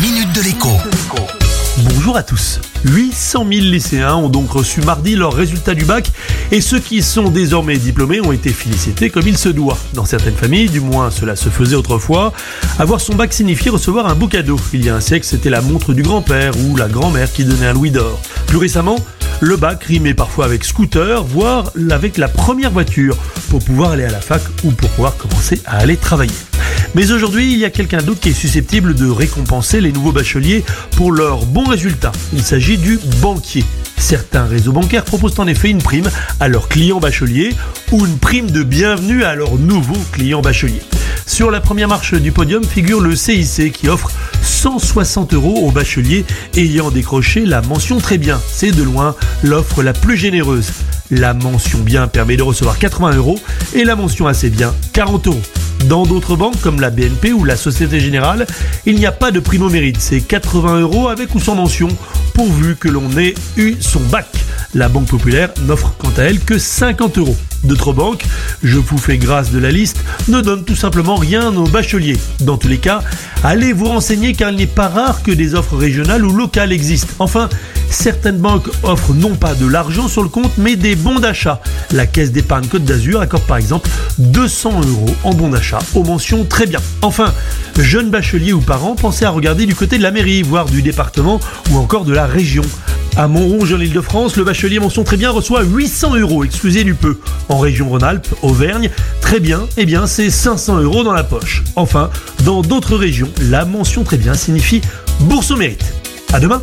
minute de l'écho. Bonjour à tous. 800 000 lycéens ont donc reçu mardi leurs résultats du bac et ceux qui sont désormais diplômés ont été félicités comme il se doit. Dans certaines familles, du moins cela se faisait autrefois, avoir son bac signifiait recevoir un beau cadeau. Il y a un siècle, c'était la montre du grand-père ou la grand-mère qui donnait un louis d'or. Plus récemment, le bac rimait parfois avec scooter, voire avec la première voiture pour pouvoir aller à la fac ou pour pouvoir commencer à aller travailler. Mais aujourd'hui, il y a quelqu'un d'autre qui est susceptible de récompenser les nouveaux bacheliers pour leurs bons résultats. Il s'agit du banquier. Certains réseaux bancaires proposent en effet une prime à leurs clients bacheliers ou une prime de bienvenue à leurs nouveaux clients bacheliers. Sur la première marche du podium figure le CIC qui offre 160 euros aux bacheliers ayant décroché la mention très bien. C'est de loin l'offre la plus généreuse. La mention bien permet de recevoir 80 euros et la mention assez bien 40 euros. Dans d'autres banques comme la BNP ou la Société Générale, il n'y a pas de primo mérite, c'est 80 euros avec ou sans mention, pourvu que l'on ait eu son bac. La Banque Populaire n'offre quant à elle que 50 euros. D'autres banques, je vous fais grâce de la liste, ne donnent tout simplement rien aux bacheliers. Dans tous les cas, allez vous renseigner car il n'est pas rare que des offres régionales ou locales existent. Enfin, certaines banques offrent non pas de l'argent sur le compte, mais des bons d'achat. La Caisse d'épargne Côte d'Azur accorde par exemple 200 euros en bons d'achat aux mentions très bien. Enfin, jeunes bacheliers ou parents, pensez à regarder du côté de la mairie, voire du département ou encore de la région. À Montrouge, en Ile-de-France, le bachelier mention très bien reçoit 800 euros, excusez du peu. En région Rhône-Alpes, Auvergne, très bien, eh bien c'est 500 euros dans la poche. Enfin, dans d'autres régions, la mention très bien signifie bourse au mérite. À demain